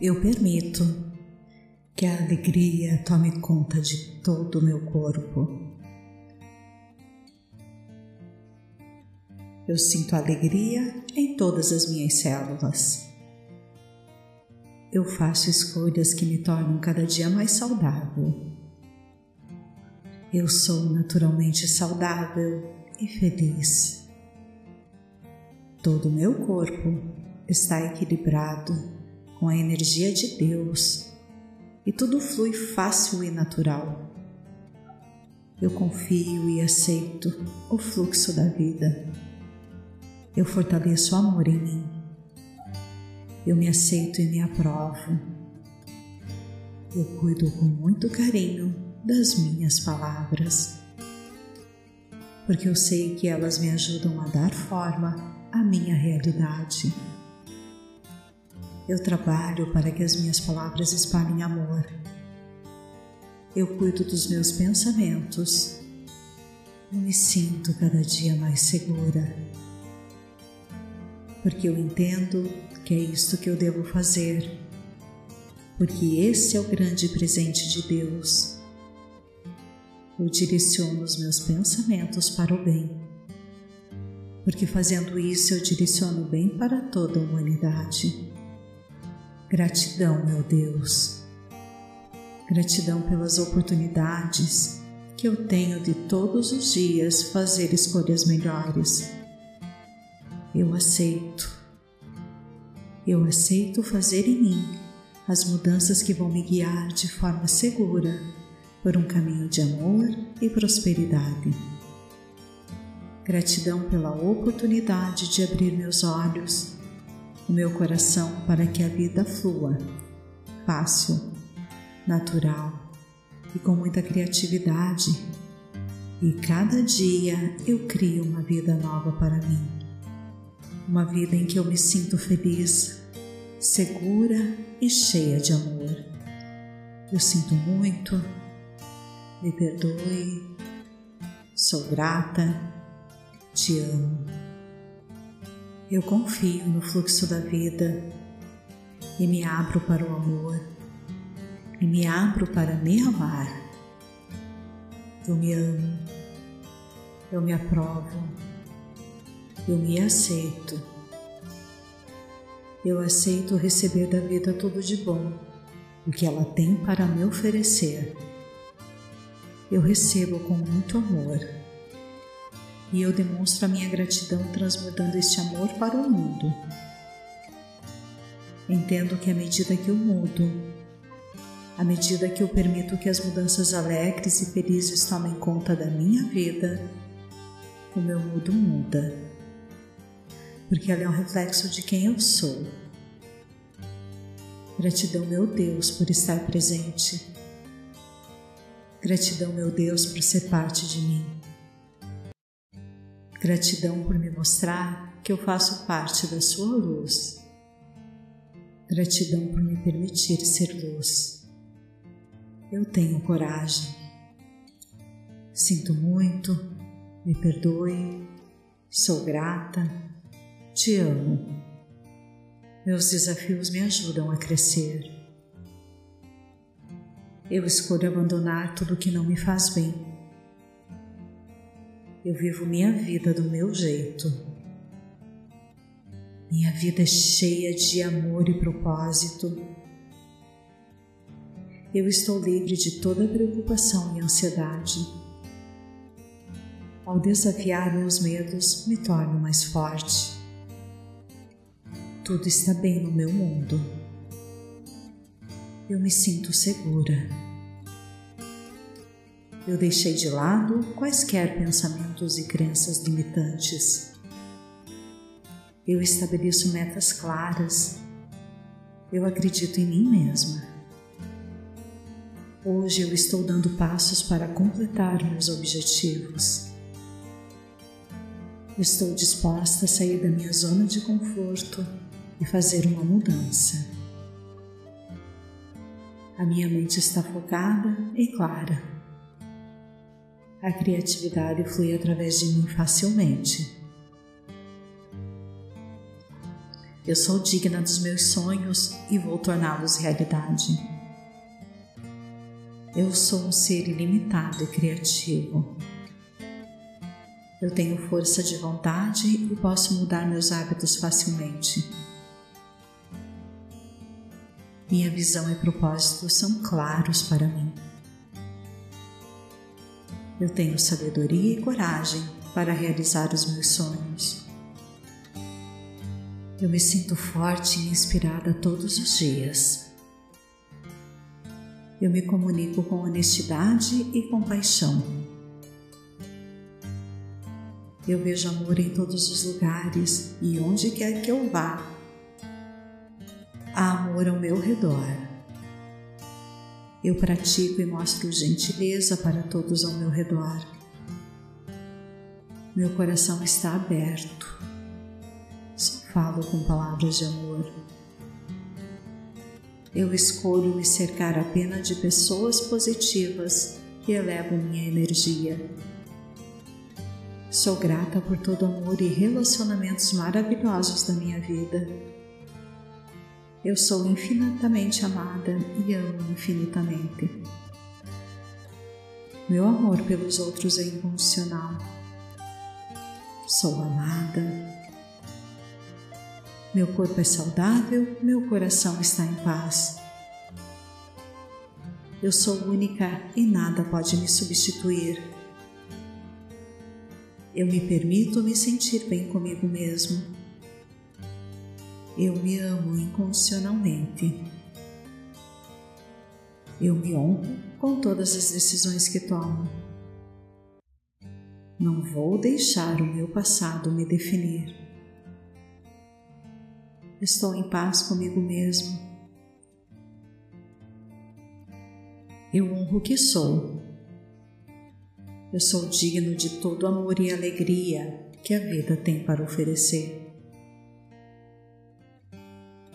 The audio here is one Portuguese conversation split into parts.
Eu permito que a alegria tome conta de todo o meu corpo. Eu sinto alegria em todas as minhas células. Eu faço escolhas que me tornam cada dia mais saudável. Eu sou naturalmente saudável e feliz. Todo o meu corpo está equilibrado com a energia de Deus e tudo flui fácil e natural. Eu confio e aceito o fluxo da vida. Eu fortaleço o amor em mim. Eu me aceito e me aprovo. Eu cuido com muito carinho das minhas palavras, porque eu sei que elas me ajudam a dar forma à minha realidade. Eu trabalho para que as minhas palavras espalhem amor. Eu cuido dos meus pensamentos. Eu me sinto cada dia mais segura porque eu entendo que é isto que eu devo fazer, porque esse é o grande presente de Deus. Eu direciono os meus pensamentos para o bem, porque fazendo isso eu direciono o bem para toda a humanidade. Gratidão, meu Deus. Gratidão pelas oportunidades que eu tenho de todos os dias fazer escolhas melhores eu aceito. Eu aceito fazer em mim as mudanças que vão me guiar de forma segura por um caminho de amor e prosperidade. Gratidão pela oportunidade de abrir meus olhos, o meu coração para que a vida flua, fácil, natural e com muita criatividade. E cada dia eu crio uma vida nova para mim uma vida em que eu me sinto feliz, segura e cheia de amor. Eu sinto muito, me perdoe, sou grata, te amo. Eu confio no fluxo da vida e me abro para o amor e me abro para me amar. Eu me amo, eu me aprovo eu me aceito. Eu aceito receber da vida tudo de bom, o que ela tem para me oferecer. Eu recebo com muito amor e eu demonstro a minha gratidão transmutando este amor para o mundo. Entendo que à medida que eu mudo, à medida que eu permito que as mudanças alegres e felizes tomem conta da minha vida, o meu mundo muda porque ela é um reflexo de quem eu sou. Gratidão, meu Deus, por estar presente. Gratidão, meu Deus, por ser parte de mim. Gratidão por me mostrar que eu faço parte da Sua luz. Gratidão por me permitir ser luz. Eu tenho coragem. Sinto muito, me perdoe, sou grata te amo. Meus desafios me ajudam a crescer. Eu escolho abandonar tudo que não me faz bem. Eu vivo minha vida do meu jeito. Minha vida é cheia de amor e propósito. Eu estou livre de toda preocupação e ansiedade. Ao desafiar meus medos, me torno mais forte. Tudo está bem no meu mundo. Eu me sinto segura. Eu deixei de lado quaisquer pensamentos e crenças limitantes. Eu estabeleço metas claras. Eu acredito em mim mesma. Hoje eu estou dando passos para completar meus objetivos. Estou disposta a sair da minha zona de conforto e fazer uma mudança. A minha mente está focada e clara. A criatividade flui através de mim facilmente. Eu sou digna dos meus sonhos e vou torná-los realidade. Eu sou um ser ilimitado e criativo. Eu tenho força de vontade e posso mudar meus hábitos facilmente. Minha visão e propósito são claros para mim. Eu tenho sabedoria e coragem para realizar os meus sonhos. Eu me sinto forte e inspirada todos os dias. Eu me comunico com honestidade e compaixão. Eu vejo amor em todos os lugares e onde quer que eu vá, há amor ao meu redor. Eu pratico e mostro gentileza para todos ao meu redor. Meu coração está aberto. Só falo com palavras de amor. Eu escolho me cercar apenas de pessoas positivas que elevam minha energia. Sou grata por todo o amor e relacionamentos maravilhosos da minha vida eu sou infinitamente amada e amo infinitamente. Meu amor pelos outros é incondicional. Sou amada. Meu corpo é saudável, meu coração está em paz. Eu sou única e nada pode me substituir. Eu me permito me sentir bem comigo mesmo eu me amo incondicionalmente. Eu me honro com todas as decisões que tomo. Não vou deixar o meu passado me definir. Estou em paz comigo mesmo. Eu honro o que sou. Eu sou digno de todo amor e alegria que a vida tem para oferecer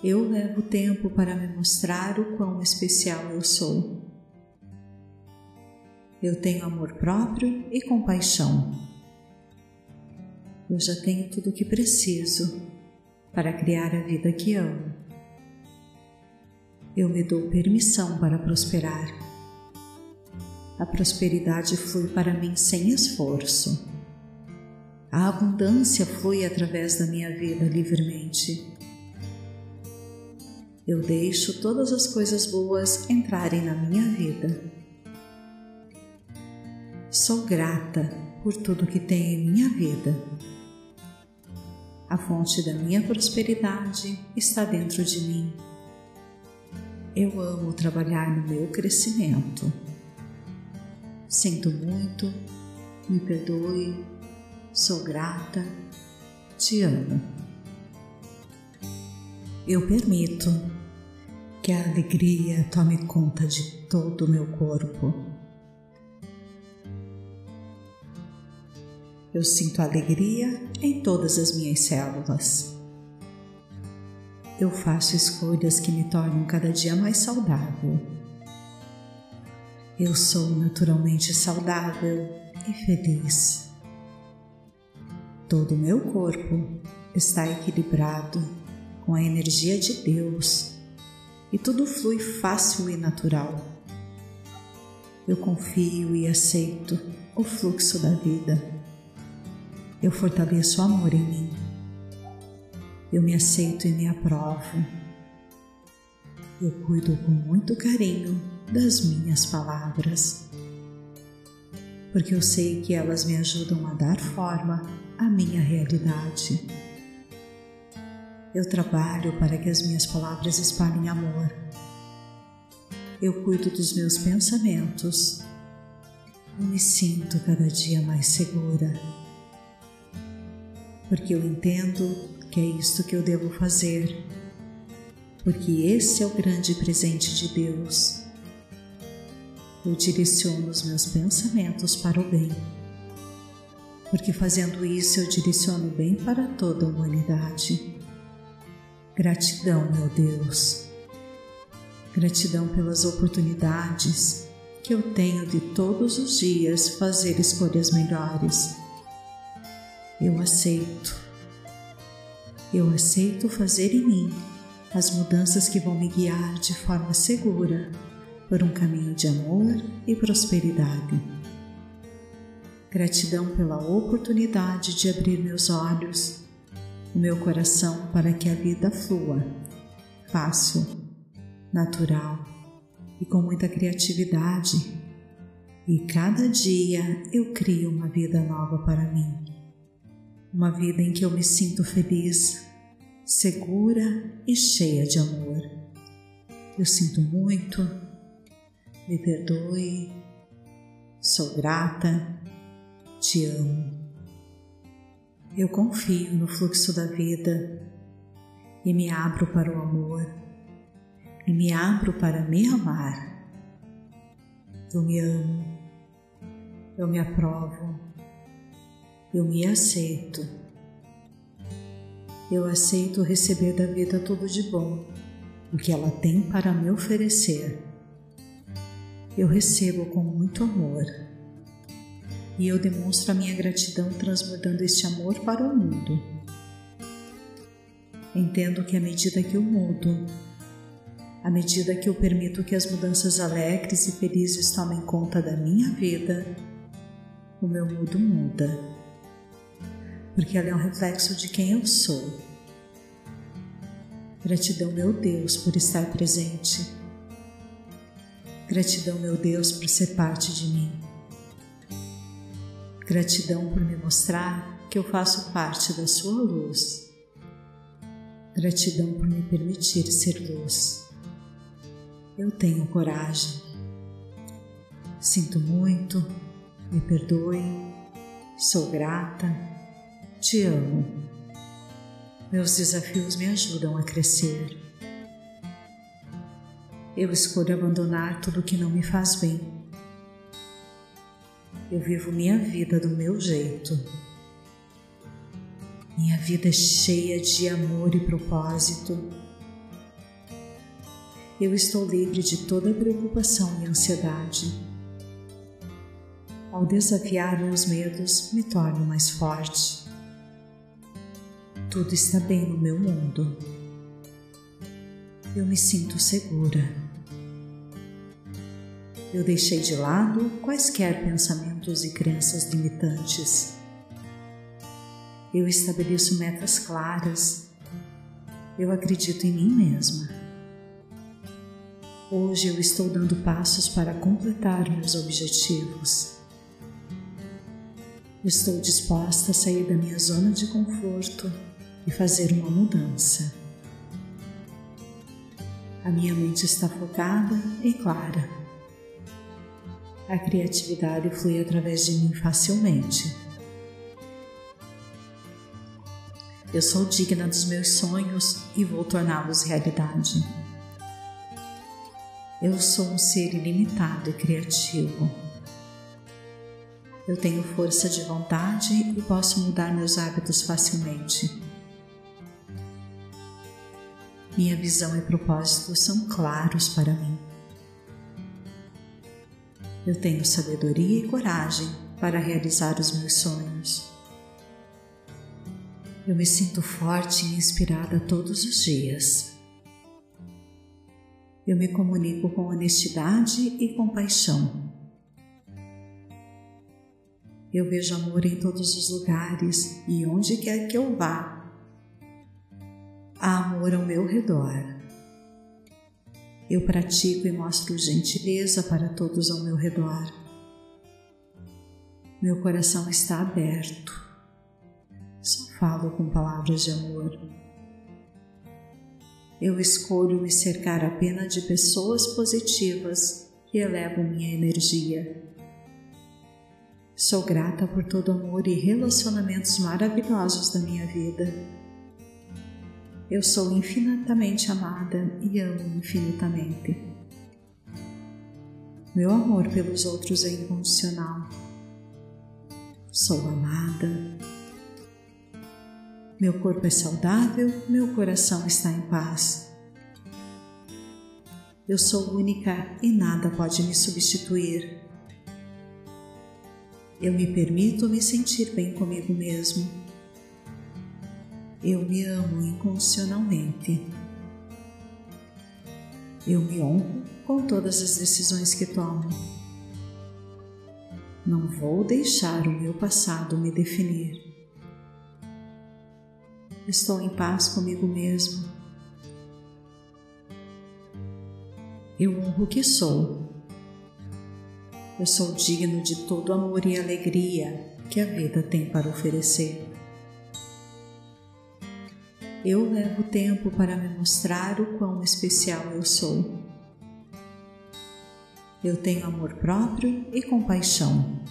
eu levo tempo para me mostrar o quão especial eu sou. Eu tenho amor próprio e compaixão. Eu já tenho tudo o que preciso para criar a vida que amo. Eu me dou permissão para prosperar. A prosperidade flui para mim sem esforço. A abundância flui através da minha vida livremente eu deixo todas as coisas boas entrarem na minha vida. Sou grata por tudo que tem em minha vida. A fonte da minha prosperidade está dentro de mim. Eu amo trabalhar no meu crescimento. Sinto muito, me perdoe, sou grata, te amo. Eu permito que a alegria tome conta de todo o meu corpo. Eu sinto alegria em todas as minhas células. Eu faço escolhas que me tornam cada dia mais saudável. Eu sou naturalmente saudável e feliz. Todo o meu corpo está equilibrado com a energia de Deus e tudo flui fácil e natural. Eu confio e aceito o fluxo da vida. Eu fortaleço o amor em mim. Eu me aceito e me aprovo. Eu cuido com muito carinho das minhas palavras, porque eu sei que elas me ajudam a dar forma à minha realidade. Eu trabalho para que as minhas palavras espalhem amor. Eu cuido dos meus pensamentos. Eu me sinto cada dia mais segura. Porque eu entendo que é isto que eu devo fazer. Porque esse é o grande presente de Deus. Eu direciono os meus pensamentos para o bem. Porque fazendo isso eu direciono o bem para toda a humanidade. Gratidão, meu Deus. Gratidão pelas oportunidades que eu tenho de todos os dias fazer escolhas melhores. Eu aceito. Eu aceito fazer em mim as mudanças que vão me guiar de forma segura por um caminho de amor e prosperidade. Gratidão pela oportunidade de abrir meus olhos, o meu coração para que a vida flua, fácil, natural e com muita criatividade. E cada dia eu crio uma vida nova para mim. Uma vida em que eu me sinto feliz, segura e cheia de amor. Eu sinto muito, me perdoe, sou grata, te amo. Eu confio no fluxo da vida e me abro para o amor e me abro para me amar. Eu me amo, eu me aprovo, eu me aceito. Eu aceito receber da vida tudo de bom, o que ela tem para me oferecer. Eu recebo com muito amor e eu demonstro a minha gratidão transbordando este amor para o mundo. Entendo que à medida que eu mudo, à medida que eu permito que as mudanças alegres e felizes tomem conta da minha vida, o meu mundo muda. Porque ela é um reflexo de quem eu sou. Gratidão, meu Deus, por estar presente. Gratidão, meu Deus, por ser parte de mim. Gratidão por me mostrar que eu faço parte da Sua luz. Gratidão por me permitir ser luz. Eu tenho coragem. Sinto muito, me perdoe, sou grata, te amo. Meus desafios me ajudam a crescer. Eu escolho abandonar tudo que não me faz bem. Eu vivo minha vida do meu jeito. Minha vida é cheia de amor e propósito eu estou livre de toda preocupação e ansiedade. Ao desafiar meus medos, me torno mais forte. Tudo está bem no meu mundo. Eu me sinto segura. Eu deixei de lado quaisquer pensamentos e crenças limitantes. Eu estabeleço metas claras. Eu acredito em mim mesma. Hoje eu estou dando passos para completar meus objetivos. Estou disposta a sair da minha zona de conforto e fazer uma mudança. A minha mente está focada e clara. A criatividade flui através de mim facilmente. Eu sou digna dos meus sonhos e vou torná-los realidade. Eu sou um ser ilimitado e criativo. Eu tenho força de vontade e posso mudar meus hábitos facilmente. Minha visão e propósito são claros para mim. Eu tenho sabedoria e coragem para realizar os meus sonhos. Eu me sinto forte e inspirada todos os dias. Eu me comunico com honestidade e compaixão. Eu vejo amor em todos os lugares e onde quer que eu vá. Há amor ao meu redor. Eu pratico e mostro gentileza para todos ao meu redor. Meu coração está aberto. Só falo com palavras de amor eu escolho me cercar apenas de pessoas positivas que elevam minha energia. Sou grata por todo o amor e relacionamentos maravilhosos da minha vida. Eu sou infinitamente amada e amo infinitamente. Meu amor pelos outros é incondicional. Sou amada, meu corpo é saudável, meu coração está em paz. Eu sou única e nada pode me substituir. Eu me permito me sentir bem comigo mesmo. Eu me amo incondicionalmente. Eu me honro com todas as decisões que tomo. Não vou deixar o meu passado me definir. Estou em paz comigo mesmo. Eu honro o que sou. Eu sou digno de todo amor e alegria que a vida tem para oferecer. Eu levo tempo para me mostrar o quão especial eu sou. Eu tenho amor próprio e compaixão.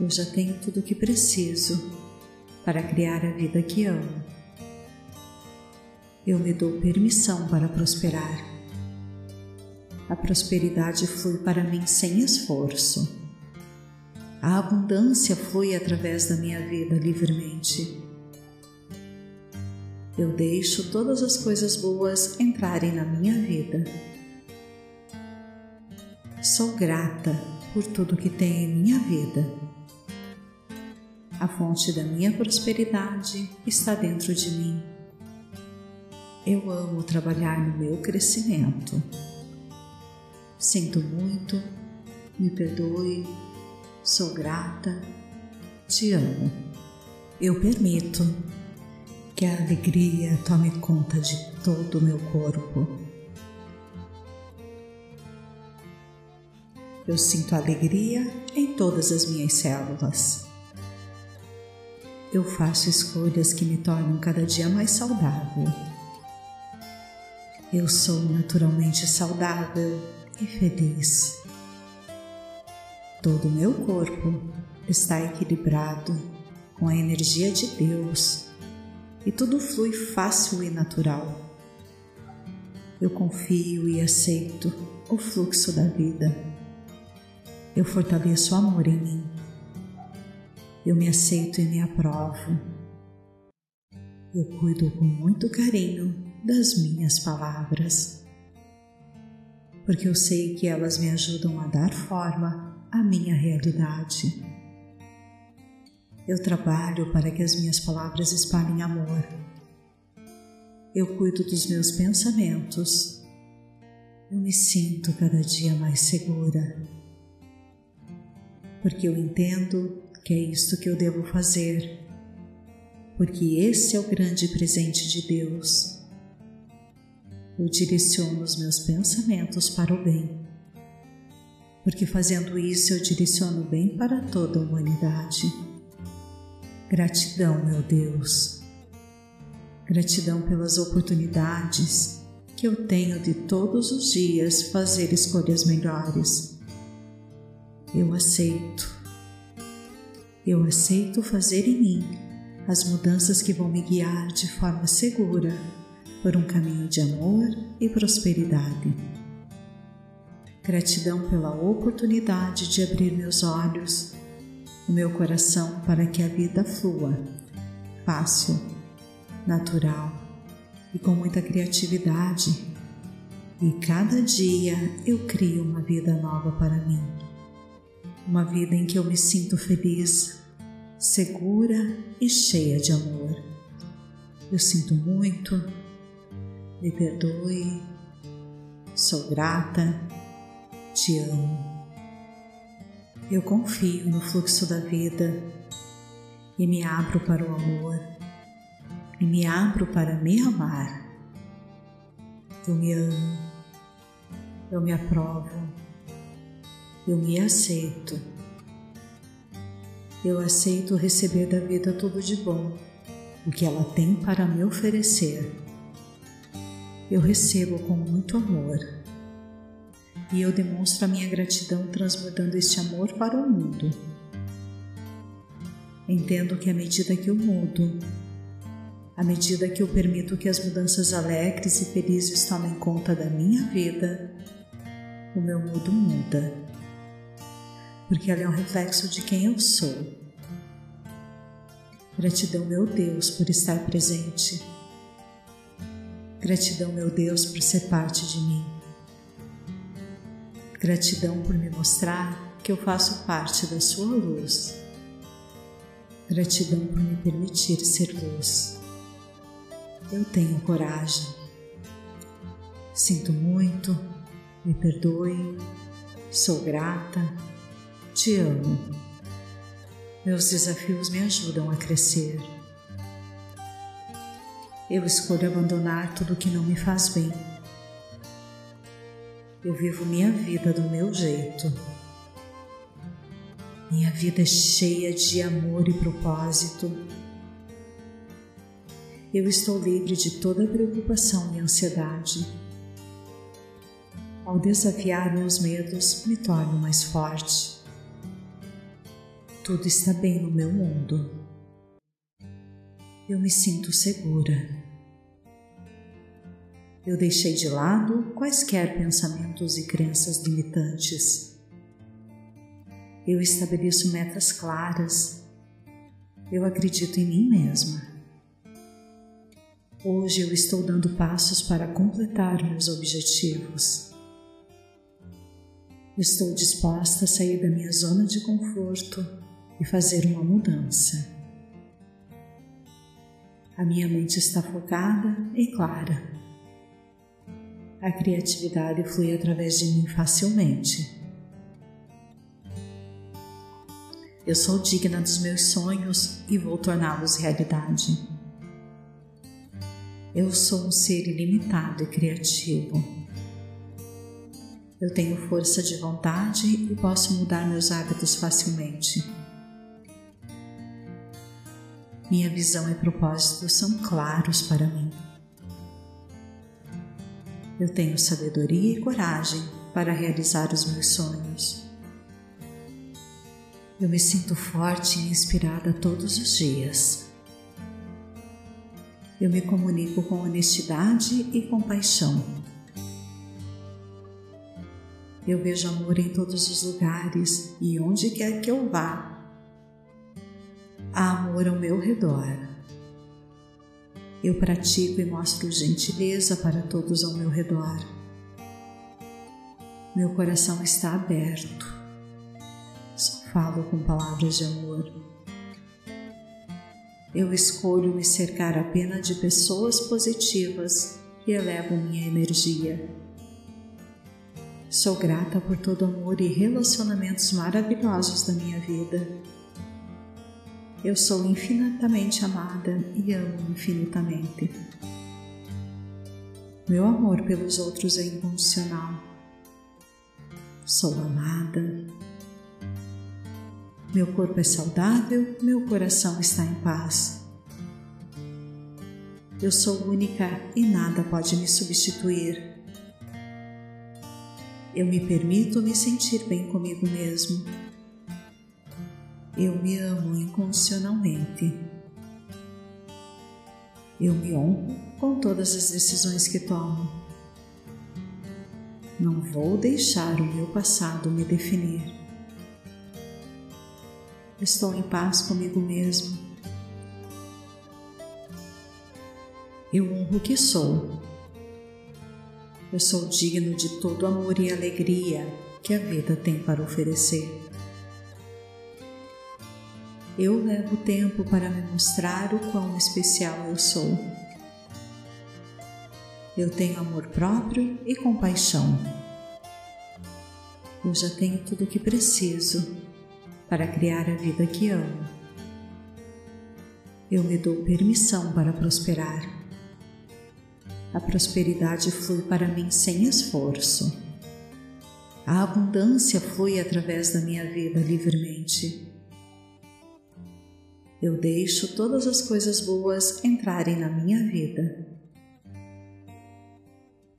Eu já tenho tudo o que preciso para criar a vida que amo. Eu me dou permissão para prosperar. A prosperidade flui para mim sem esforço. A abundância flui através da minha vida livremente. Eu deixo todas as coisas boas entrarem na minha vida Sou grata por tudo que tem em minha vida. A fonte da minha prosperidade está dentro de mim. Eu amo trabalhar no meu crescimento. Sinto muito, me perdoe, sou grata, te amo. Eu permito que a alegria tome conta de todo o meu corpo Eu sinto alegria em todas as minhas células. Eu faço escolhas que me tornam cada dia mais saudável. Eu sou naturalmente saudável e feliz. Todo o meu corpo está equilibrado com a energia de Deus e tudo flui fácil e natural. Eu confio e aceito o fluxo da vida eu fortaleço o amor em mim. Eu me aceito e me aprovo. Eu cuido com muito carinho das minhas palavras, porque eu sei que elas me ajudam a dar forma à minha realidade. Eu trabalho para que as minhas palavras espalhem amor. Eu cuido dos meus pensamentos. Eu me sinto cada dia mais segura porque eu entendo que é isto que eu devo fazer, porque esse é o grande presente de Deus. Eu direciono os meus pensamentos para o bem, porque fazendo isso eu direciono o bem para toda a humanidade. Gratidão, meu Deus. Gratidão pelas oportunidades que eu tenho de todos os dias fazer escolhas melhores eu aceito. Eu aceito fazer em mim as mudanças que vão me guiar de forma segura por um caminho de amor e prosperidade. Gratidão pela oportunidade de abrir meus olhos, o meu coração para que a vida flua, fácil, natural e com muita criatividade. E cada dia eu crio uma vida nova para mim uma vida em que eu me sinto feliz, segura e cheia de amor. Eu sinto muito, me perdoe, sou grata, te amo. Eu confio no fluxo da vida e me abro para o amor e me abro para me amar. Eu me amo, eu me aprovo eu me aceito. Eu aceito receber da vida tudo de bom, o que ela tem para me oferecer. Eu recebo com muito amor e eu demonstro a minha gratidão transbordando este amor para o mundo. Entendo que à medida que eu mudo, à medida que eu permito que as mudanças alegres e felizes tomem conta da minha vida, o meu mundo muda porque ela é um reflexo de quem eu sou. Gratidão, meu Deus, por estar presente. Gratidão, meu Deus, por ser parte de mim. Gratidão por me mostrar que eu faço parte da Sua luz. Gratidão por me permitir ser luz. Eu tenho coragem. Sinto muito, me perdoe, sou grata, te amo. Meus desafios me ajudam a crescer. Eu escolho abandonar tudo que não me faz bem. Eu vivo minha vida do meu jeito. Minha vida é cheia de amor e propósito. Eu estou livre de toda preocupação e ansiedade. Ao desafiar meus medos, me torno mais forte. Tudo está bem no meu mundo. Eu me sinto segura. Eu deixei de lado quaisquer pensamentos e crenças limitantes. Eu estabeleço metas claras. Eu acredito em mim mesma. Hoje eu estou dando passos para completar meus objetivos. Estou disposta a sair da minha zona de conforto e fazer uma mudança. A minha mente está focada e clara. A criatividade flui através de mim facilmente. Eu sou digna dos meus sonhos e vou torná-los realidade. Eu sou um ser ilimitado e criativo. Eu tenho força de vontade e posso mudar meus hábitos facilmente. Minha visão e propósito são claros para mim. Eu tenho sabedoria e coragem para realizar os meus sonhos. Eu me sinto forte e inspirada todos os dias. Eu me comunico com honestidade e compaixão eu vejo amor em todos os lugares e onde quer que eu vá. Há amor ao meu redor. Eu pratico e mostro gentileza para todos ao meu redor. Meu coração está aberto. Só falo com palavras de amor. Eu escolho me cercar apenas de pessoas positivas que elevam minha energia Sou grata por todo o amor e relacionamentos maravilhosos da minha vida. Eu sou infinitamente amada e amo infinitamente. Meu amor pelos outros é incondicional. Sou amada. Meu corpo é saudável, meu coração está em paz. Eu sou única e nada pode me substituir eu me permito me sentir bem comigo mesmo. Eu me amo incondicionalmente. Eu me honro com todas as decisões que tomo. Não vou deixar o meu passado me definir. Estou em paz comigo mesmo. Eu honro o que sou eu sou digno de todo amor e alegria que a vida tem para oferecer. Eu levo tempo para me mostrar o quão especial eu sou. Eu tenho amor próprio e compaixão. Eu já tenho tudo o que preciso para criar a vida que amo. Eu me dou permissão para prosperar a prosperidade flui para mim sem esforço. A abundância flui através da minha vida livremente. Eu deixo todas as coisas boas entrarem na minha vida.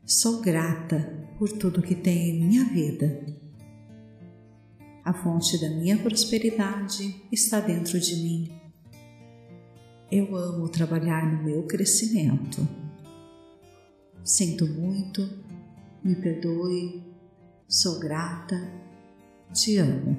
Sou grata por tudo que tem em minha vida. A fonte da minha prosperidade está dentro de mim. Eu amo trabalhar no meu crescimento. Sinto muito, me perdoe, sou grata, te amo.